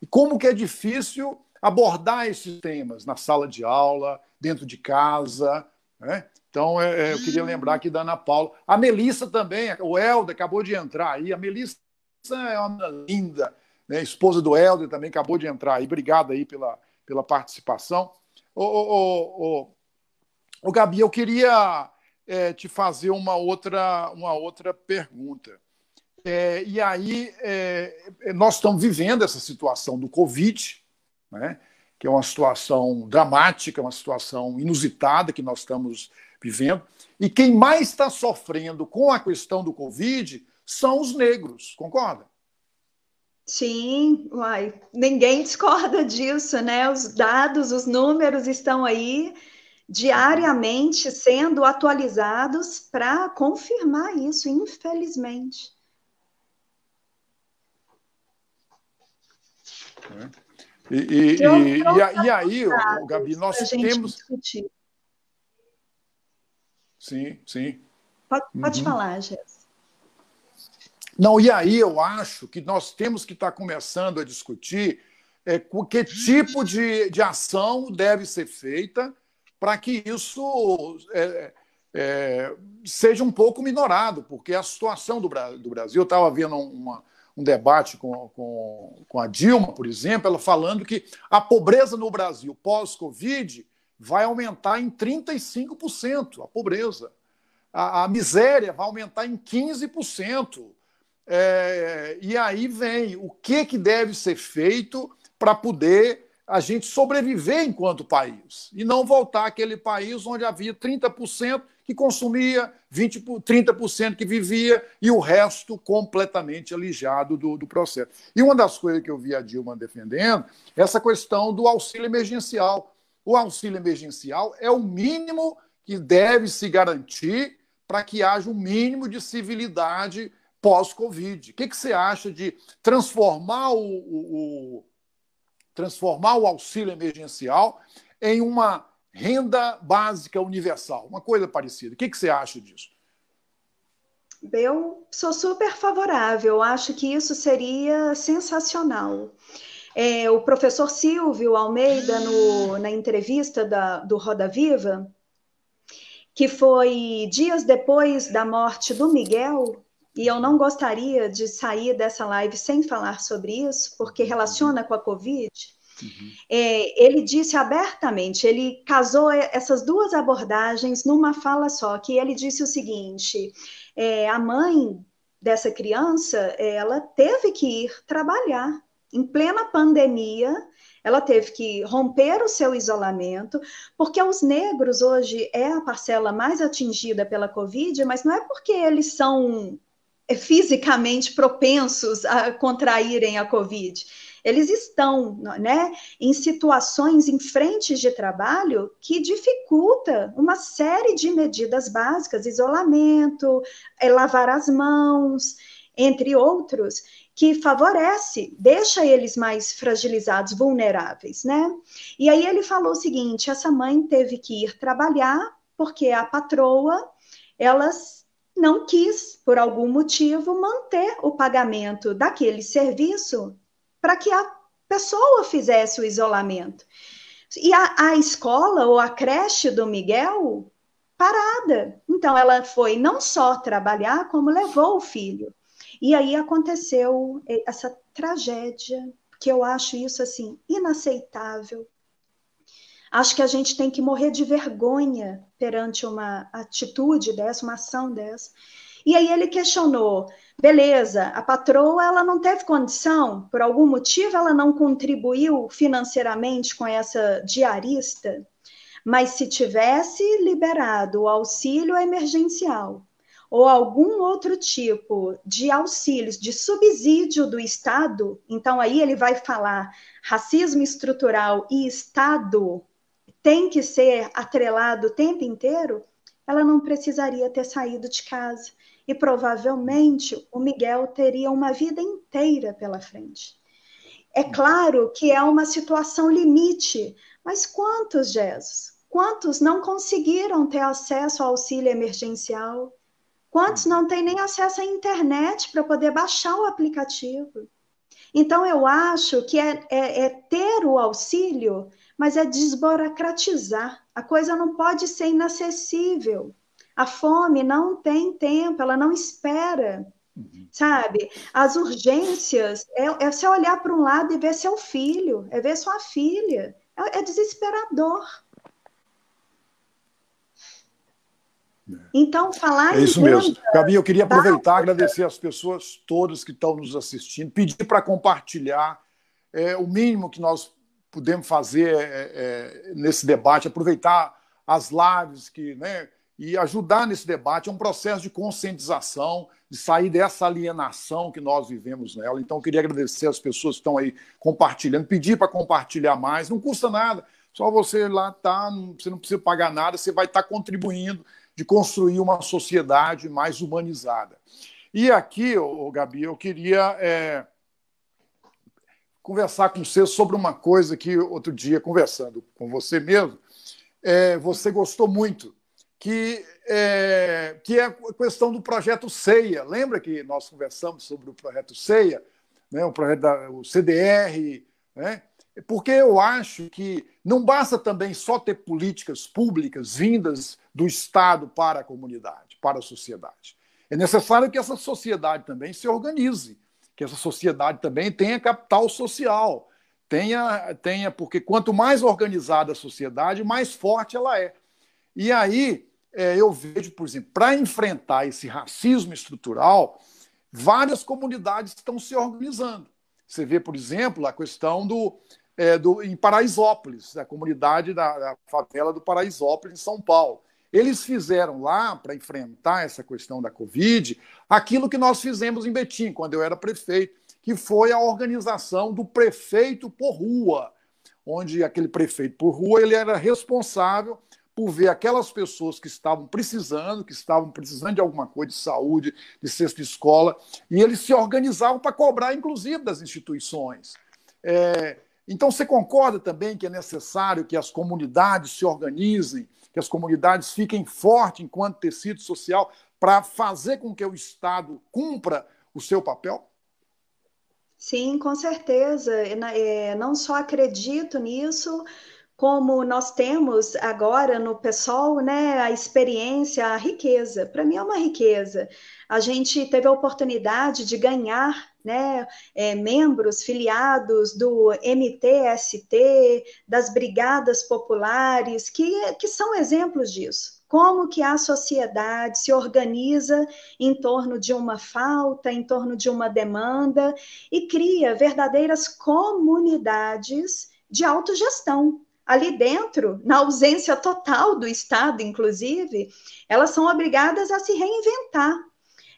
E como que é difícil abordar esses temas na sala de aula, dentro de casa. Né? Então, é, é, eu queria lembrar aqui da Ana Paula. A Melissa também, o Helder acabou de entrar aí. A Melissa é uma linda, né? esposa do Helder também acabou de entrar aí. Obrigado aí pela, pela participação. Ô, ô, ô, ô, Gabi, eu queria é, te fazer uma outra, uma outra pergunta. É, e aí, é, nós estamos vivendo essa situação do Covid, né? que é uma situação dramática, uma situação inusitada que nós estamos vivendo. E quem mais está sofrendo com a questão do Covid são os negros, concorda? Sim, uai, ninguém discorda disso, né? Os dados, os números estão aí diariamente sendo atualizados para confirmar isso, infelizmente. É. E, e, e, e, aí, Gabi, nós temos. Discutir. Sim, sim. Pode, pode uhum. falar, Jéssica. Não, e aí eu acho que nós temos que estar começando a discutir é, que tipo de, de ação deve ser feita para que isso é, é, seja um pouco minorado, porque a situação do, do Brasil, eu estava vendo uma, um debate com, com, com a Dilma, por exemplo, ela falando que a pobreza no Brasil pós-Covid vai aumentar em 35%, a pobreza. A, a miséria vai aumentar em 15%. É, e aí vem o que, que deve ser feito para poder a gente sobreviver enquanto país e não voltar àquele país onde havia 30% que consumia, 20, 30% que vivia e o resto completamente alijado do, do processo. E uma das coisas que eu vi a Dilma defendendo é essa questão do auxílio emergencial. O auxílio emergencial é o mínimo que deve se garantir para que haja um mínimo de civilidade pós-Covid. O que, que você acha de transformar o, o, o transformar o auxílio emergencial em uma renda básica universal, uma coisa parecida. O que, que você acha disso? Eu sou super favorável, acho que isso seria sensacional. É, o professor Silvio Almeida, no, na entrevista da, do Roda Viva, que foi dias depois da morte do Miguel, e eu não gostaria de sair dessa live sem falar sobre isso, porque relaciona com a Covid. Uhum. É, ele disse abertamente, ele casou essas duas abordagens numa fala só, que ele disse o seguinte: é, a mãe dessa criança, ela teve que ir trabalhar em plena pandemia. Ela teve que romper o seu isolamento, porque os negros hoje é a parcela mais atingida pela Covid, mas não é porque eles são é, fisicamente propensos a contraírem a Covid eles estão né, em situações, em frentes de trabalho que dificulta uma série de medidas básicas, isolamento, é, lavar as mãos, entre outros, que favorece, deixa eles mais fragilizados, vulneráveis, né? E aí ele falou o seguinte: essa mãe teve que ir trabalhar porque a patroa, elas não quis, por algum motivo, manter o pagamento daquele serviço para que a pessoa fizesse o isolamento. E a, a escola ou a creche do Miguel parada. Então ela foi não só trabalhar, como levou o filho. E aí aconteceu essa tragédia, que eu acho isso assim inaceitável. Acho que a gente tem que morrer de vergonha perante uma atitude dessa, uma ação dessa. E aí ele questionou: beleza, a patroa ela não teve condição, por algum motivo ela não contribuiu financeiramente com essa diarista, mas se tivesse liberado o auxílio emergencial, ou algum outro tipo de auxílios, de subsídio do Estado, então aí ele vai falar racismo estrutural e Estado tem que ser atrelado o tempo inteiro, ela não precisaria ter saído de casa. E provavelmente o Miguel teria uma vida inteira pela frente. É claro que é uma situação limite, mas quantos, Jesus? Quantos não conseguiram ter acesso ao auxílio emergencial? Quantos não têm nem acesso à internet para poder baixar o aplicativo? Então, eu acho que é, é, é, ter o auxílio, mas é desburocratizar. A coisa não pode ser inacessível. A fome não tem tempo, ela não espera. Uhum. Sabe? As urgências é, é você olhar para um lado e ver seu filho, é ver sua filha. É, é desesperador. Então, falar É isso mesmo. Gabi, eu queria aproveitar e agradecer as pessoas todas que estão nos assistindo, pedir para compartilhar. É, o mínimo que nós podemos fazer é, é, nesse debate, aproveitar as lives que, né, e ajudar nesse debate. É um processo de conscientização, de sair dessa alienação que nós vivemos nela. Então, eu queria agradecer as pessoas que estão aí compartilhando, pedir para compartilhar mais, não custa nada. Só você lá tá, você não precisa pagar nada, você vai estar tá contribuindo de construir uma sociedade mais humanizada. E aqui, ô, Gabi, eu queria é, conversar com você sobre uma coisa que outro dia, conversando com você mesmo, é, você gostou muito, que é, que é a questão do projeto CEIA. Lembra que nós conversamos sobre o projeto CEIA, né, o projeto da o CDR, né? Porque eu acho que não basta também só ter políticas públicas vindas do Estado para a comunidade, para a sociedade. É necessário que essa sociedade também se organize, que essa sociedade também tenha capital social, tenha, tenha porque quanto mais organizada a sociedade, mais forte ela é. E aí é, eu vejo, por exemplo, para enfrentar esse racismo estrutural, várias comunidades estão se organizando. Você vê, por exemplo, a questão do, é, do em Paraisópolis, a comunidade da, favela do Paraisópolis, em São Paulo. Eles fizeram lá, para enfrentar essa questão da Covid, aquilo que nós fizemos em Betim, quando eu era prefeito, que foi a organização do prefeito por rua, onde aquele prefeito por rua ele era responsável por ver aquelas pessoas que estavam precisando, que estavam precisando de alguma coisa de saúde, de cesta de escola, e eles se organizavam para cobrar, inclusive, das instituições. É, então, você concorda também que é necessário que as comunidades se organizem que as comunidades fiquem fortes enquanto tecido social para fazer com que o Estado cumpra o seu papel? Sim, com certeza. Não só acredito nisso, como nós temos agora no PSOL, né, a experiência, a riqueza. Para mim é uma riqueza. A gente teve a oportunidade de ganhar né, é, membros filiados do MTST, das brigadas populares, que, que são exemplos disso. Como que a sociedade se organiza em torno de uma falta, em torno de uma demanda e cria verdadeiras comunidades de autogestão, ali dentro, na ausência total do Estado, inclusive, elas são obrigadas a se reinventar.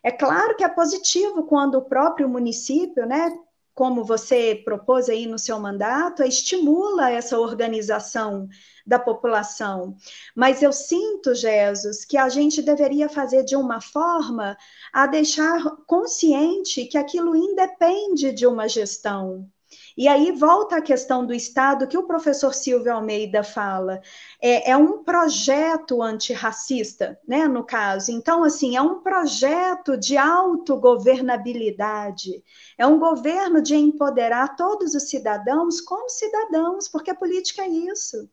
É claro que é positivo quando o próprio município, né, como você propôs aí no seu mandato, estimula essa organização da população. Mas eu sinto, Jesus, que a gente deveria fazer de uma forma a deixar consciente que aquilo independe de uma gestão, e aí volta a questão do Estado que o professor Silvio Almeida fala. É, é um projeto antirracista, né, no caso. Então, assim, é um projeto de autogovernabilidade. É um governo de empoderar todos os cidadãos como cidadãos, porque a política é isso.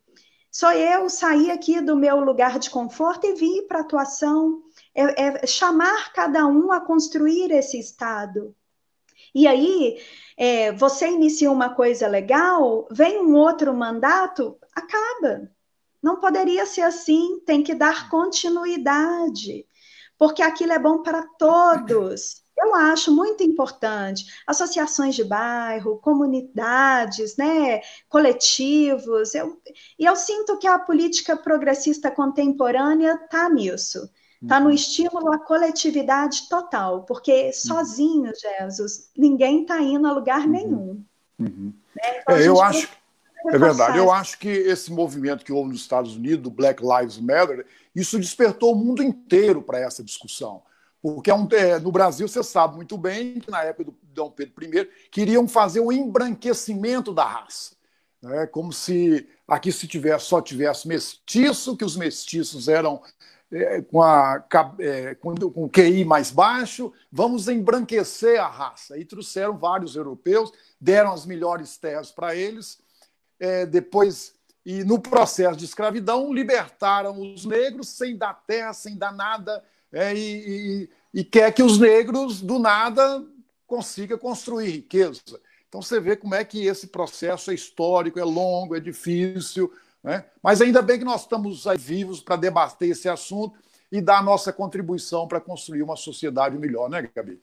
Sou eu sair aqui do meu lugar de conforto e vir para a atuação. É, é chamar cada um a construir esse Estado. E aí, é, você inicia uma coisa legal, vem um outro mandato, acaba. Não poderia ser assim, tem que dar continuidade, porque aquilo é bom para todos. Eu acho muito importante. Associações de bairro, comunidades, né, coletivos. Eu, e eu sinto que a política progressista contemporânea está nisso Está no uhum. estímulo à coletividade total, porque sozinho, Jesus, ninguém está indo a lugar uhum. nenhum. Uhum. Né? Então, é, eu acho. É verdade. Eu acho que esse movimento que houve nos Estados Unidos, Black Lives Matter, isso despertou o mundo inteiro para essa discussão. Porque é um, é, no Brasil, você sabe muito bem que na época do Dom Pedro I queriam fazer um embranquecimento da raça. Né? Como se aqui se tivesse, só tivesse mestiço, que os mestiços eram é, com, a, é, com, com o QI mais baixo, vamos embranquecer a raça. E trouxeram vários europeus, deram as melhores terras para eles, é, depois, e no processo de escravidão, libertaram os negros sem dar terra, sem dar nada, é, e, e, e quer que os negros, do nada, consigam construir riqueza. Então você vê como é que esse processo é histórico, é longo, é difícil, né? Mas ainda bem que nós estamos aí vivos para debater esse assunto e dar a nossa contribuição para construir uma sociedade melhor, né, Gabi?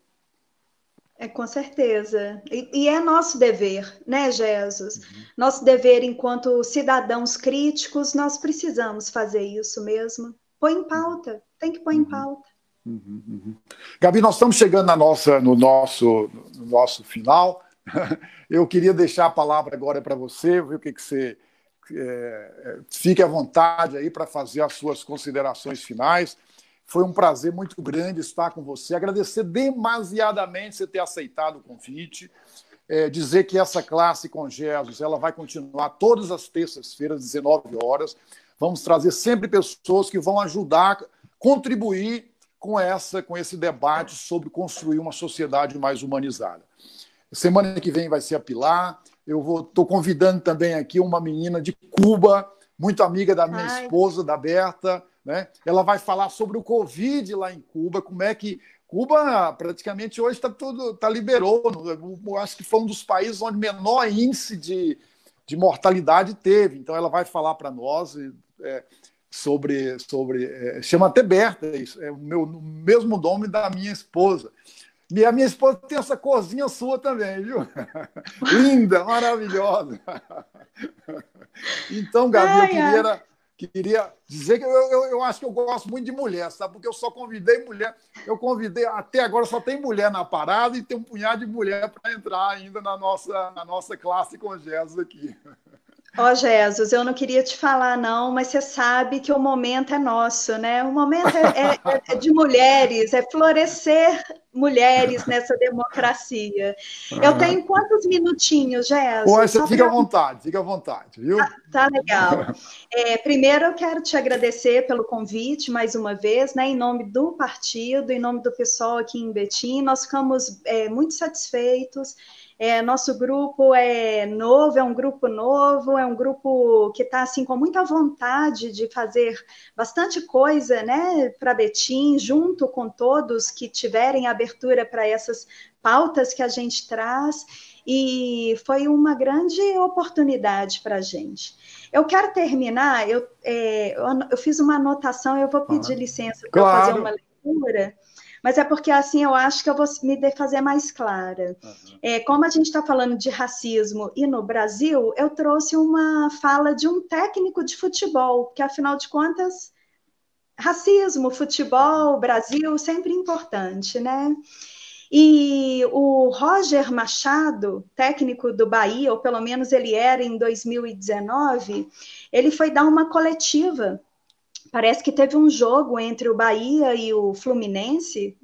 É, com certeza. E, e é nosso dever, né, Jesus? Uhum. Nosso dever enquanto cidadãos críticos, nós precisamos fazer isso mesmo. Põe em pauta, tem que pôr em uhum. pauta. Uhum, uhum. Gabi, nós estamos chegando na nossa, no, nosso, no nosso final. Eu queria deixar a palavra agora para você, ver o que, que você é, é, fique à vontade aí para fazer as suas considerações finais. Foi um prazer muito grande estar com você. Agradecer demasiadamente você ter aceitado o convite. É, dizer que essa classe com Jesus ela vai continuar todas as terças-feiras, 19 horas. Vamos trazer sempre pessoas que vão ajudar, contribuir com essa, com esse debate sobre construir uma sociedade mais humanizada. Semana que vem vai ser a Pilar. Eu estou convidando também aqui uma menina de Cuba, muito amiga da minha Ai. esposa, da Berta. Né? Ela vai falar sobre o Covid lá em Cuba, como é que Cuba praticamente hoje está tudo tá liberou. Eu acho que foi um dos países onde menor índice de, de mortalidade teve. Então ela vai falar para nós é, sobre sobre é, chama até Berta é o meu o mesmo nome da minha esposa. E a minha esposa tem essa corzinha sua também, viu? Linda, maravilhosa. então, Gabi, eu queria, queria dizer que eu, eu, eu, acho que eu gosto muito de mulher, sabe? Porque eu só convidei mulher. Eu convidei, até agora só tem mulher na parada e tem um punhado de mulher para entrar ainda na nossa, na nossa classe com Jesus aqui. Ó, oh, Jesus, eu não queria te falar, não, mas você sabe que o momento é nosso, né? O momento é, é, é de mulheres, é florescer mulheres nessa democracia. Eu tenho quantos minutinhos, Jesus? Pô, você fica pra... à vontade, fica à vontade, viu? Tá, tá legal. É, primeiro, eu quero te agradecer pelo convite, mais uma vez, né? Em nome do partido, em nome do pessoal aqui em Betim, nós ficamos é, muito satisfeitos é, nosso grupo é novo, é um grupo novo, é um grupo que está assim com muita vontade de fazer bastante coisa, né, para Betim, junto com todos que tiverem abertura para essas pautas que a gente traz. E foi uma grande oportunidade para a gente. Eu quero terminar, eu, é, eu, fiz uma anotação, eu vou pedir ah, licença para claro. fazer uma leitura mas é porque assim eu acho que eu vou me fazer mais clara. Uhum. É, como a gente está falando de racismo e no Brasil, eu trouxe uma fala de um técnico de futebol, que afinal de contas, racismo, futebol, Brasil, sempre importante, né? E o Roger Machado, técnico do Bahia, ou pelo menos ele era em 2019, ele foi dar uma coletiva Parece que teve um jogo entre o Bahia e o Fluminense.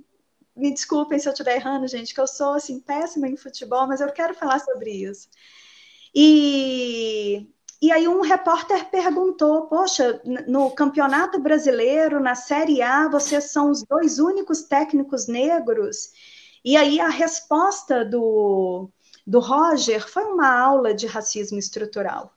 Me desculpem se eu estiver errando, gente, que eu sou assim péssima em futebol, mas eu quero falar sobre isso. E e aí um repórter perguntou: "Poxa, no Campeonato Brasileiro, na Série A, vocês são os dois únicos técnicos negros?" E aí a resposta do do Roger foi uma aula de racismo estrutural.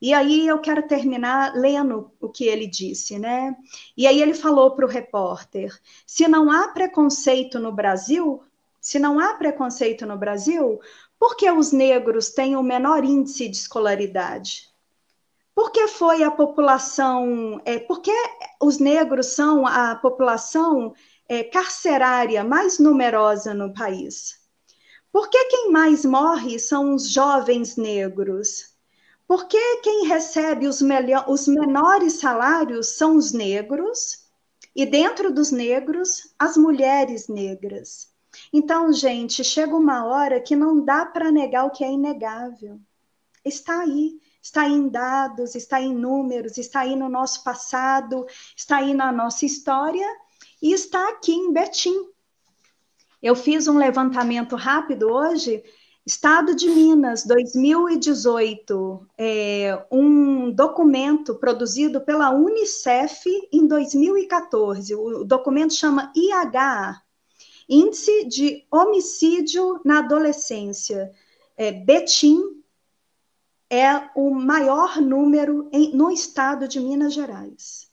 E aí eu quero terminar lendo o que ele disse, né? E aí ele falou para o repórter: se não há preconceito no Brasil, se não há preconceito no Brasil, por que os negros têm o menor índice de escolaridade? Por que foi a população? É, por que os negros são a população é, carcerária mais numerosa no país? Por que quem mais morre são os jovens negros? Porque quem recebe os, os menores salários são os negros E dentro dos negros, as mulheres negras. Então, gente, chega uma hora que não dá para negar o que é inegável. Está aí, está aí em dados, está aí em números, está aí no nosso passado, está aí na nossa história e está aqui em Betim. Eu fiz um levantamento rápido hoje Estado de Minas, 2018, é, um documento produzido pela Unicef em 2014. O documento chama IHA, Índice de Homicídio na Adolescência. É, Betim é o maior número em, no estado de Minas Gerais.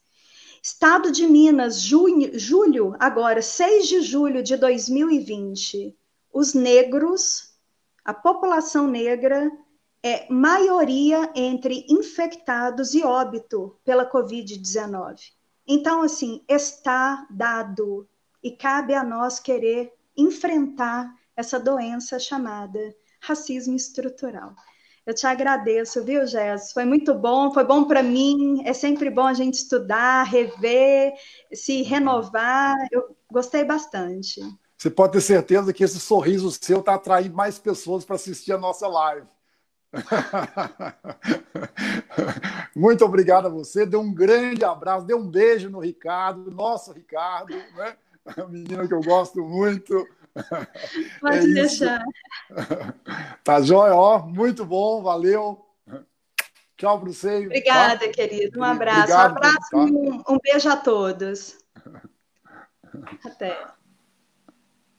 Estado de Minas, junho, julho, agora, 6 de julho de 2020, os negros a população negra é maioria entre infectados e óbito pela Covid-19. Então, assim, está dado e cabe a nós querer enfrentar essa doença chamada racismo estrutural. Eu te agradeço, viu, Jess? Foi muito bom, foi bom para mim. É sempre bom a gente estudar, rever, se renovar. Eu gostei bastante. Você pode ter certeza que esse sorriso seu está atraindo mais pessoas para assistir a nossa live. Muito obrigado a você. Dê um grande abraço, dê um beijo no Ricardo, nosso Ricardo, né? A menina que eu gosto muito. Pode é deixar. Tá jóia, ó. Muito bom, valeu. Tchau para você. Obrigada, tá? querido. Um abraço. Obrigado, um abraço tá? e um, um beijo a todos. Até.